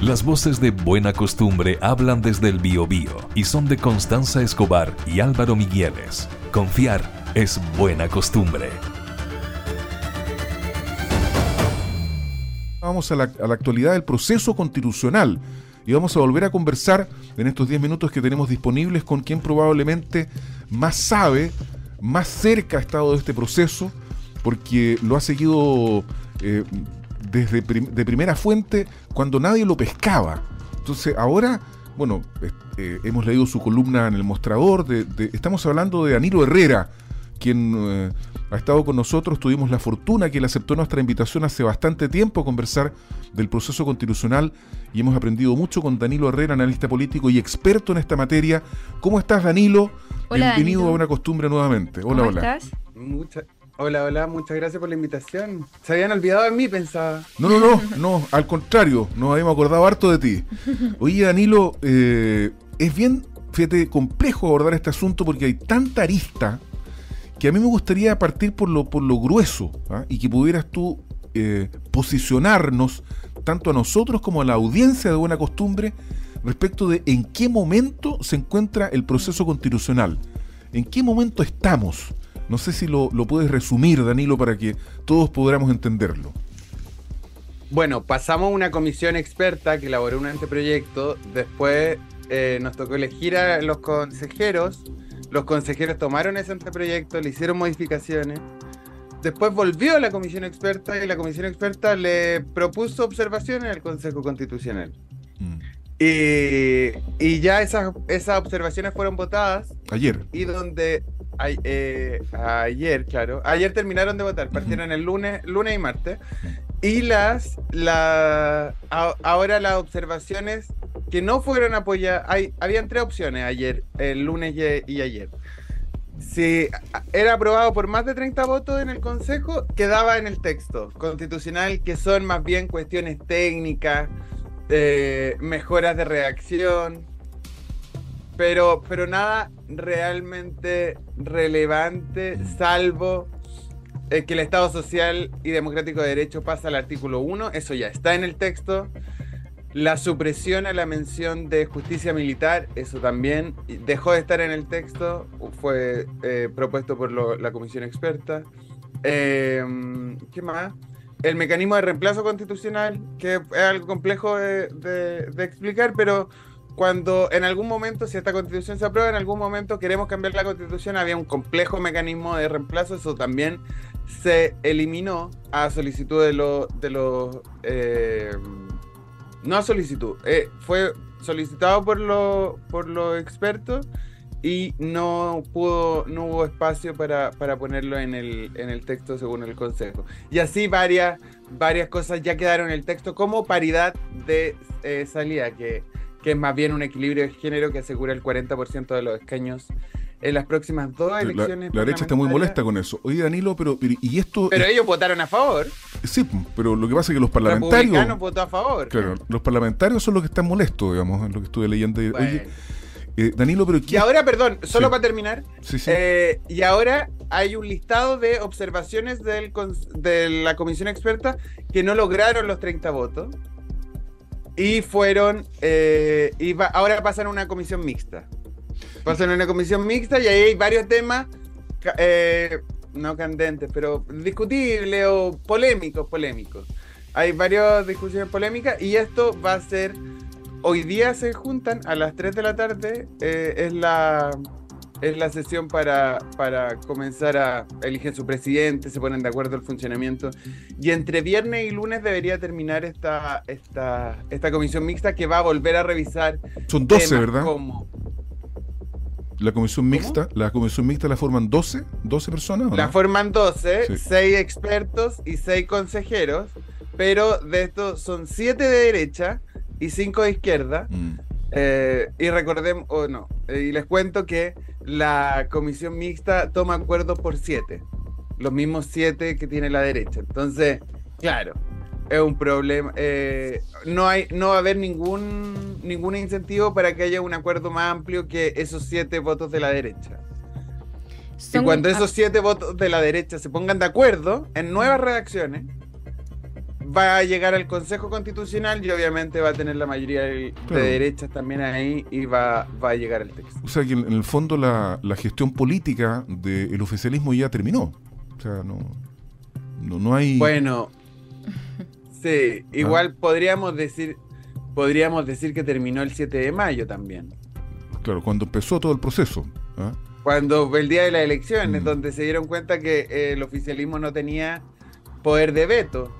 Las voces de Buena Costumbre hablan desde el Biobío y son de Constanza Escobar y Álvaro Migueles. Confiar es buena costumbre. Vamos a la, actualidad del proceso constitucional y vamos a volver a conversar en estos 10 minutos que tenemos disponibles con quien probablemente más sabe, más cerca ha estado de este proceso, porque lo ha seguido eh, desde de primera fuente cuando nadie lo pescaba. Entonces ahora, bueno, eh, hemos leído su columna en el mostrador, de, estamos hablando de Danilo Herrera, quien eh, ha estado con nosotros, tuvimos la fortuna que él aceptó nuestra invitación hace bastante tiempo a conversar del proceso constitucional y hemos aprendido mucho con Danilo Herrera, analista político y experto en esta materia. ¿Cómo estás, Danilo? Bienvenido a una costumbre nuevamente. Hola, hola. Estás? Hola, hola, muchas gracias por la invitación. Se habían olvidado de mí, pensaba. No, no, no, no, al contrario, nos habíamos acordado harto de ti. Oye, Danilo, eh, es bien, fíjate, complejo abordar este asunto porque hay tanta arista que a mí me gustaría partir por lo, por lo grueso ¿ah? y que pudieras tú eh, posicionarnos, tanto a nosotros como a la audiencia de buena costumbre, respecto de en qué momento se encuentra el proceso constitucional, en qué momento estamos. No sé si lo, puedes resumir, Danilo, para que todos podamos entenderlo. Bueno, pasamos una comisión experta que elaboró un anteproyecto, después eh, nos tocó elegir a los consejeros, los consejeros tomaron ese anteproyecto, le hicieron modificaciones, después volvió a la comisión experta y la comisión experta le propuso observaciones al Consejo Constitucional. Mm. Y, ya esas, esas observaciones fueron votadas. Ayer. Y donde eh, ayer, claro. Ayer terminaron de votar, partieron el lunes, lunes y martes. Y las, la, ahora las observaciones que no fueron apoyadas, hay, habían tres opciones ayer, el lunes y, ayer. Si era aprobado por más de 30 votos en el Consejo, quedaba en el texto constitucional, que son más bien cuestiones técnicas, eh, mejoras de reacción, pero, pero nada realmente relevante, salvo eh, que el Estado Social y Democrático de Derecho pasa al artículo 1, eso ya está en el texto. La supresión a la mención de justicia militar, eso también dejó de estar en el texto, fue eh, propuesto por la comisión experta. Em, ¿Qué más? El mecanismo de reemplazo constitucional, que es algo complejo de explicar, pero cuando en algún momento, si esta constitución se aprueba, en algún momento queremos cambiar la constitución, había un complejo mecanismo de reemplazo, eso también se eliminó a solicitud de los... De los eh, no a solicitud, eh, fue solicitado por, por los expertos y no pudo, no hubo espacio para, ponerlo en el, en el texto según el Consejo. Y así varias, varias cosas ya quedaron en el texto como paridad de eh, salida, que que es más bien un equilibrio de género que asegura el 40% de los escaños en las próximas dos elecciones. La, derecha está muy molesta con eso. Oye, Danilo, pero, y esto. Pero ellos votaron a favor. Sí, pero lo que pasa es que los parlamentarios. votó a favor. Claro, los parlamentarios son los que están molestos, digamos, en lo que estuve leyendo. Oye, eh, Danilo, pero. Y ahora, perdón, solo para terminar. Sí, sí. Eh, y ahora hay un listado de observaciones del, de la comisión experta que no lograron los 30 votos. Y fueron, eh, y ahora pasan a una comisión mixta. Pasan a una comisión mixta y ahí hay varios temas, eh, no candentes, pero discutibles o polémicos, polémicos. Hay varias discusiones polémicas y esto va a ser, hoy día se juntan a las 3 de la tarde, eh, es la es la sesión para, para comenzar a eligen su presidente, se ponen de acuerdo el funcionamiento. Y entre viernes y lunes debería terminar esta, esta, esta comisión mixta que va a volver a revisar. Son 12, ¿verdad? La comisión mixta, la comisión mixta la forman 12, 12 personas. La forman 12, 6 expertos y 6 consejeros, pero de estos son 7 de derecha y 5 de izquierda. Mm. Eh, y recordemos, o no, eh, y les cuento que la comisión mixta toma acuerdo por siete, los mismos siete que tiene la derecha. Entonces, claro, es un problema. Eh, no, hay, no va a haber ningún, ningún incentivo para que haya un acuerdo más amplio que esos siete votos de la derecha. y cuando esos siete votos de la derecha se pongan de acuerdo en nuevas redacciones, va a llegar al Consejo Constitucional y obviamente va a tener la mayoría de, Claro. derechas también ahí y va, va a llegar el texto. O sea que en, el fondo la, la gestión política del oficialismo ya terminó. O sea, no, no, no hay... Bueno, sí, igual podríamos decir podríamos decir que terminó el 7 de mayo también. Claro, cuando empezó todo el proceso. ¿ah? Cuando el día de las elecciones, Mm. donde se dieron cuenta que eh, el oficialismo no tenía poder de veto.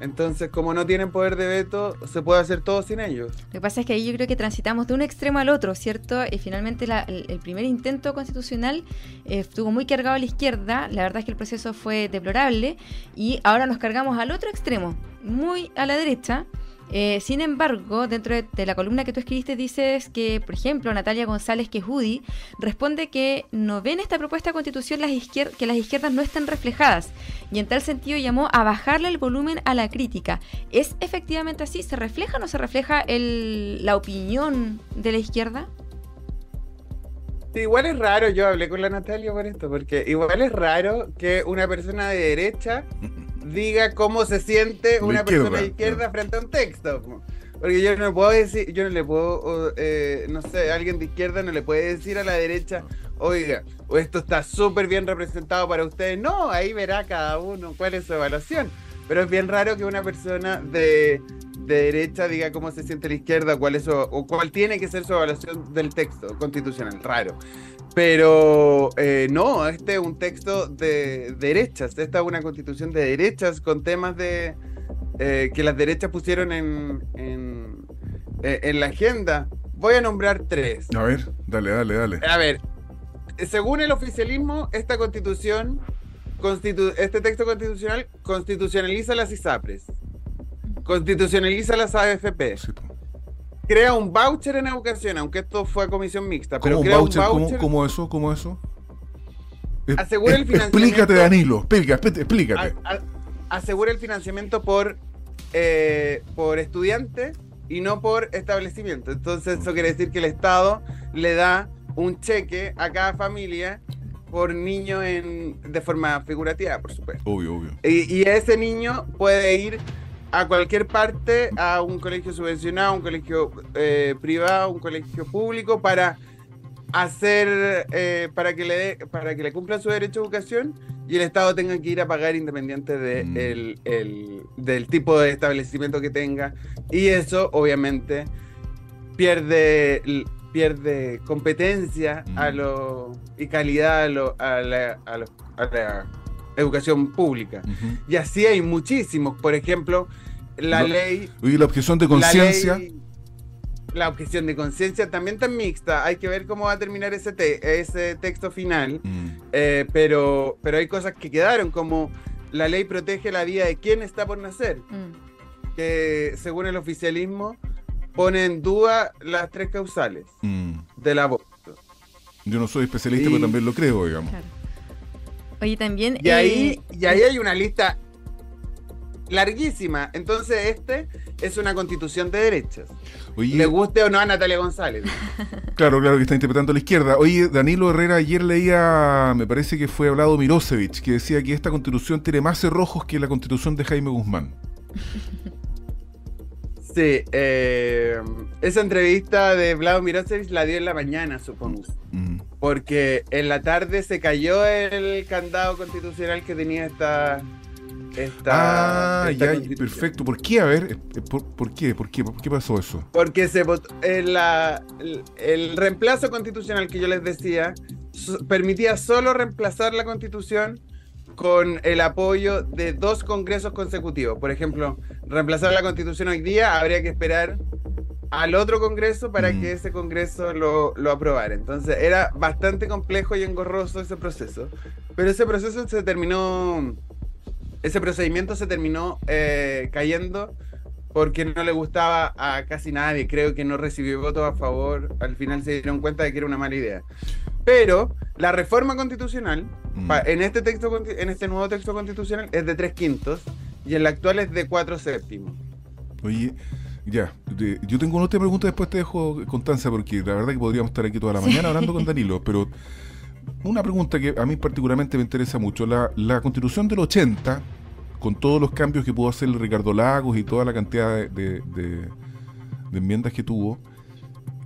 Entonces, como no tienen poder de veto, se puede hacer todo sin ellos. Lo que pasa es que ahí yo creo que transitamos de un extremo al otro, ¿cierto? Y finalmente la- el, primer intento constitucional eh, estuvo muy cargado a la izquierda, la verdad es que el proceso fue deplorable, y ahora nos cargamos al otro extremo, muy a la derecha. Eh, sin embargo, dentro de, la columna que tú escribiste dices que, por ejemplo, Natalia González Quejudi responde que no ven esta propuesta de constitución que las izquierdas no están reflejadas y en tal sentido llamó a bajarle el volumen a la crítica. ¿Es efectivamente así? ¿Se refleja o no se refleja la opinión de la izquierda? Igual es raro, yo hablé con la Natalia por esto, porque igual es raro que una persona de derecha diga cómo se siente una izquierda, persona de izquierda frente a un texto. Porque yo no puedo decir, yo no le puedo, eh, no sé, alguien de izquierda no le puede decir a la derecha, oiga, o esto está súper bien representado para ustedes. No, ahí verá cada uno cuál es su evaluación. Pero es bien raro que una persona de, de derecha diga cómo se siente la izquierda, cuál es su- o cuál tiene que ser su evaluación del texto constitucional. Raro. Pero eh, no, este es un texto de derechas. Esta es una constitución de derechas con temas de eh, que las derechas pusieron en, en, eh, en la agenda. Voy a nombrar tres. A ver, dale, dale, dale. A ver, según el oficialismo, esta constitución, constitu- este texto constitucional constitucionaliza las ISAPRES, constitucionaliza las AFP, Sí, crea un voucher en educación, aunque esto fue comisión mixta, pero ¿Cómo un crea voucher? un ¿Cómo, voucher, cómo eso? ¿Cómo eso? Es- Asegura el financiamiento. Explícate, Danilo. Explícate. explícate. a- a- asegura el financiamiento por, eh, por estudiante y no por establecimiento. Entonces eso quiere decir que el Estado le da un cheque a cada familia por niño en, de forma figurativa, por supuesto. Obvio, obvio. Y, y ese niño puede ir a cualquier parte, a un colegio subvencionado, un colegio eh, privado, un colegio público, para hacer, eh, para que le para que le cumpla su derecho a educación y el Estado tenga que ir a pagar independiente de Mm. el- el- del tipo de establecimiento que tenga. Y eso, obviamente, pierde, pierde competencia a Mm. lo, y calidad a, lo- a la, a lo- a la educación pública. Y así hay muchísimos. Por ejemplo, la No, ley. Oye, la objeción de conciencia. La objeción de conciencia también está mixta. Hay que ver cómo va a terminar ese, te- ese texto final. Mm, Eh, pero, pero hay cosas que quedaron, como la ley protege la vida de quien está por nacer, Mm. que según el oficialismo pone en duda las tres causales mm. del aborto. Yo no soy especialista, Y- pero también lo creo, digamos. Claro. Oye, también... Y ahí, eh, y ahí hay una lista larguísima. Entonces, este es una constitución de derechas. Oye, Le guste o no a Natalia González. claro, claro que está interpretando a la izquierda. Oye, Danilo Herrera ayer leía, me parece que fue hablado Mirosevic, que decía que esta constitución tiene más cerrojos que la constitución de Jaime Guzmán. Sí, eh, esa entrevista de Vlado Mirosevic la dio en la mañana, supongo. Mm. Porque en la tarde se cayó el candado constitucional que tenía esta. esta Ah, esta ya, perfecto. ¿Por qué? A ver, eh, ¿por, por qué? ¿Por qué? ¿Por qué pasó eso? Porque se votó, en la- el, el reemplazo constitucional que yo les decía so- permitía solo reemplazar la constitución con el apoyo de dos congresos consecutivos. Por ejemplo, reemplazar la constitución hoy día habría que esperar al otro congreso para Mm. que ese congreso lo, lo aprobara. Entonces era bastante complejo y engorroso ese proceso. Pero ese proceso se terminó, ese procedimiento se terminó eh, cayendo porque no le gustaba a casi nadie. Creo que no recibió votos a favor. Al final se dieron cuenta de que era una mala idea. Pero la reforma constitucional, Mm. en este texto, en este nuevo texto constitucional, es de tres quintos y en la actual es de cuatro séptimos. Oye, ya, de- yo tengo una otra pregunta, después te dejo, Constanza, porque la verdad que podríamos estar aquí toda la mañana hablando con Danilo, pero una pregunta que a mí particularmente me interesa mucho. La, la constitución del 80 con todos los cambios que pudo hacer Ricardo Lagos y toda la cantidad de, de enmiendas que tuvo,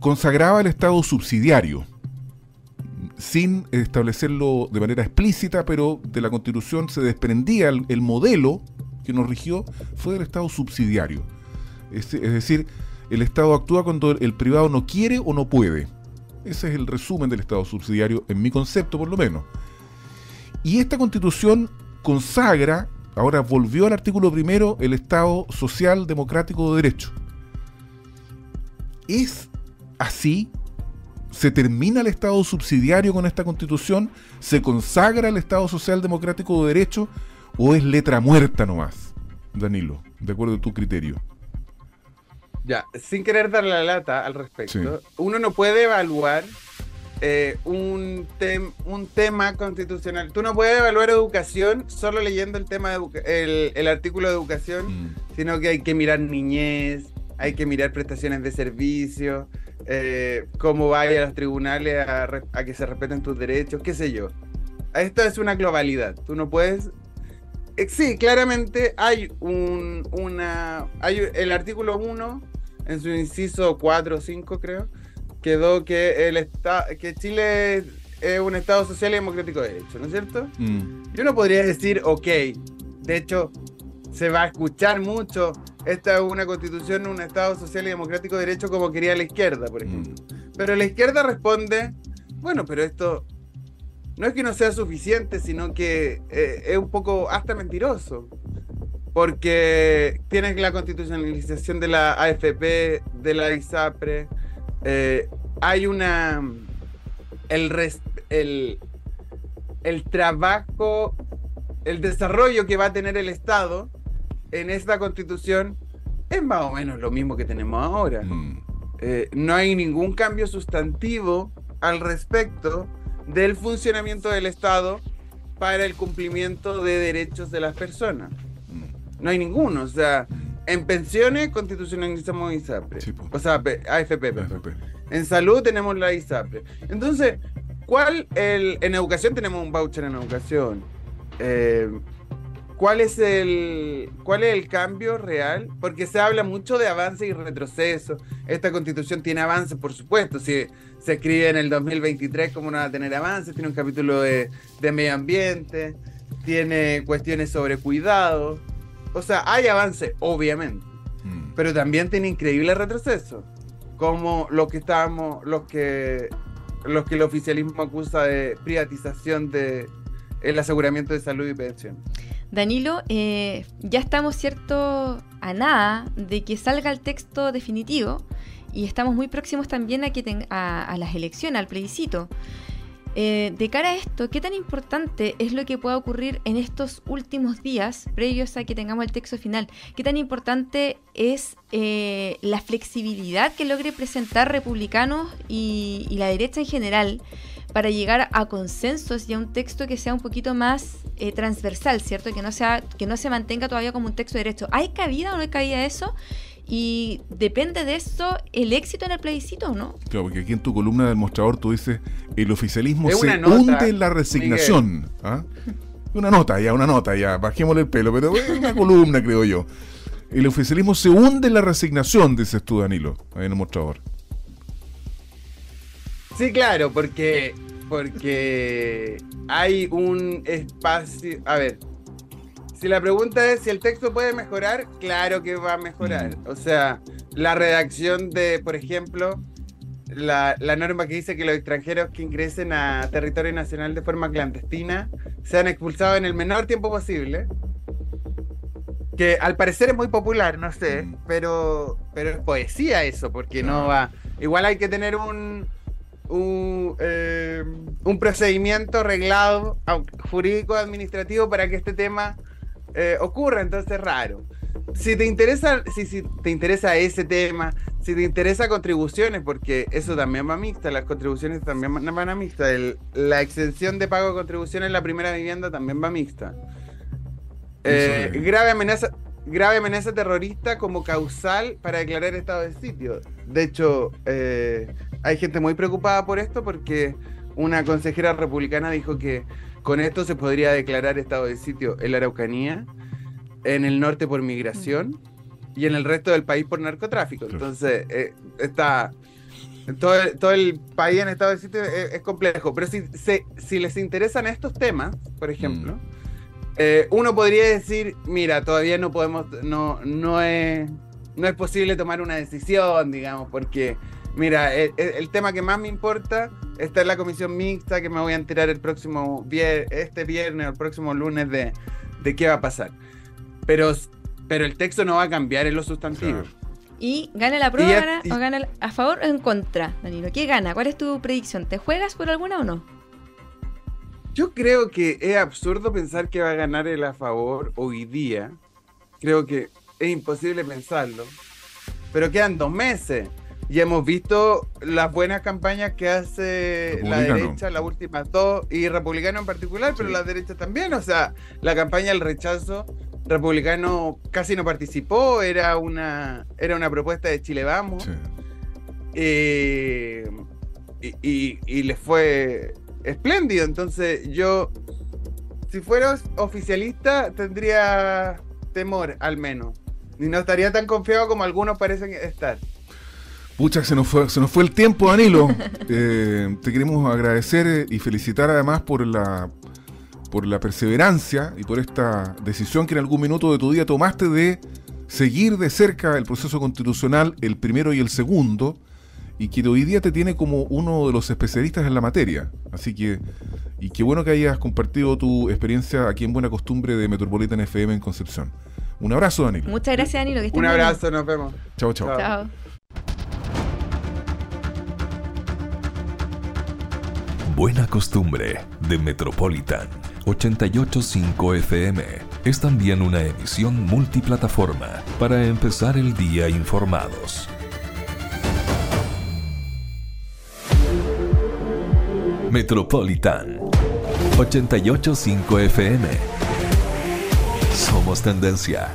consagraba el Estado subsidiario, sin establecerlo de manera explícita, pero de la Constitución se desprendía el, modelo que nos rigió, fue el Estado subsidiario. Es, decir, el Estado actúa cuando el privado no quiere o no puede. Ese es el resumen del Estado subsidiario, en mi concepto por lo menos. Y esta Constitución consagra, ahora volvió al artículo primero, el Estado social democrático de derecho. ¿Es así? ¿Se termina el Estado subsidiario con esta constitución? ¿Se consagra el Estado social democrático de derecho? ¿O es letra muerta nomás? Danilo, de acuerdo a tu criterio. Ya, sin querer dar la lata al respecto, uno no puede evaluar eh, un, un tema constitucional. Tú no puedes evaluar educación solo leyendo el tema de el, artículo de educación, mm. sino que hay que mirar niñez, hay que mirar prestaciones de servicio, eh, cómo vaya a los tribunales a, que se respeten tus derechos, qué sé yo. Esto es una globalidad. Tú no puedes. Eh, sí, claramente hay un. una. Hay el artículo 1, en su inciso 4 o 5, creo, quedó que el que Chile es un Estado social y democrático de derecho, ¿no es cierto? Mm. Yo no podría decir, ok, de hecho, se va a escuchar mucho esta es una constitución, un Estado social y democrático de derecho como quería la izquierda, por ejemplo. Mm. Pero la izquierda responde, bueno, pero esto no es que no sea suficiente, sino que eh, es un poco hasta mentiroso. Porque tienes la constitucionalización de la AFP, de la ISAPRE, eh, hay una... El, el, el trabajo, el desarrollo que va a tener el Estado en esta constitución es más o menos lo mismo que tenemos ahora. Mm. Eh, no hay ningún cambio sustantivo al respecto del funcionamiento del Estado para el cumplimiento de derechos de las personas. No hay ninguno. O sea, en pensiones constitucionalizamos ISAPRE. o sea, AFP. En salud tenemos la ISAPRE. Entonces, ¿cuál el, en educación tenemos un voucher en educación? Eh, ¿Cuál es, el, ¿Cuál es el cambio real? Porque se habla mucho de avance y retroceso. Esta constitución tiene avance, por supuesto. Si se escribe en el 2023, ¿cómo no va a tener avance? Tiene un capítulo de, medio ambiente, tiene cuestiones sobre cuidado. O sea, hay avance, obviamente. Mm. Pero también tiene increíble retroceso. Como lo que estábamos, los que, los que el oficialismo acusa de privatización de el aseguramiento de salud y pensión. Danilo, eh, ya estamos, ¿cierto?, a nada de que salga el texto definitivo y estamos muy próximos también a, que a, las elecciones, al plebiscito. Eh, de cara a esto, ¿qué tan importante es lo que pueda ocurrir en estos últimos días previos a que tengamos el texto final? ¿Qué tan importante es eh, la flexibilidad que logre presentar republicanos y, la derecha en general? para llegar a consensos y a un texto que sea un poquito más eh, transversal, ¿cierto? Que no, sea, que no se mantenga todavía como un texto de derecho. ¿Hay cabida o no hay cabida eso? Y depende de eso el éxito en el plebiscito, ¿no? Claro, porque aquí en tu columna del mostrador tú dices, el oficialismo se hunde en la resignación. ¿ah? Una nota, ya, una nota, ya, bajémosle el pelo, pero es una columna, creo yo. El oficialismo se hunde en la resignación, dices tú, Danilo, ahí en el mostrador. Sí, claro, porque, porque hay un espacio. A ver, si la pregunta es si el texto puede mejorar, claro que va a mejorar. Mm. O sea, la redacción de, por ejemplo, la, norma que dice que los extranjeros que ingresen a territorio nacional de forma clandestina sean expulsados en el menor tiempo posible. Que al parecer es muy popular, no sé, mm. pero, pero es poesía eso, porque no va. Igual hay que tener un, un, eh, un procedimiento reglado jurídico administrativo para que este tema eh, ocurra, entonces es raro. Si te interesa, si, si, te interesa ese tema, si te interesa contribuciones, porque eso también va mixta, las contribuciones también van a mixta, la exención de pago de contribuciones en la primera vivienda también va mixta. Eh, grave amenaza, grave amenaza terrorista como causal para declarar estado de sitio. De hecho, eh, hay gente muy preocupada por esto porque una consejera republicana dijo que con esto se podría declarar estado de sitio en la Araucanía, en el norte por migración y en el resto del país por narcotráfico. Entonces, eh, está todo, todo el país en estado de sitio es, complejo. Pero si, si, les interesan estos temas, por ejemplo, mm. eh, uno podría decir, mira, todavía no podemos, no, no es, no es posible tomar una decisión, digamos, porque, mira, el, el tema que más me importa está en la comisión mixta que me voy a enterar el próximo viernes, este viernes o el próximo lunes de, de qué va a pasar. Pero, pero el texto no va a cambiar en lo sustantivo. ¿Y gana la prueba o gana a favor o en contra, Danilo? ¿Qué gana? ¿Cuál es tu predicción? ¿Te juegas por alguna o no? Yo creo que es absurdo pensar que va a ganar el a favor hoy día. Creo que es imposible pensarlo. Pero quedan dos meses. Y hemos visto las buenas campañas que hace la derecha, las últimas dos, y republicano en particular, pero la derecha también. O sea, la campaña del rechazo republicano casi no participó, era una, era una propuesta de Chile Vamos. Eh, y, y, les fue espléndido. Entonces yo, si fuera oficialista, tendría temor al menos. Y no estaría tan confiado como algunos parecen estar. Pucha, se nos fue, se nos fue el tiempo, Danilo. Eh, te queremos agradecer y felicitar además por la por la perseverancia y por esta decisión que en algún minuto de tu día tomaste de seguir de cerca el proceso constitucional, el primero y el segundo, y que hoy día te tiene como uno de los especialistas en la materia. Así que, y qué bueno que hayas compartido tu experiencia aquí en Buena Costumbre de Metropolitan FM en Concepción. Un abrazo, Danilo. Muchas gracias, Danilo. Un abrazo, nos vemos. Chao, chao. Chao. Buena Costumbre de Metropolitan 885 FM es también una emisión multiplataforma para empezar el día informados. Metropolitan 885 FM. Somos tendencia.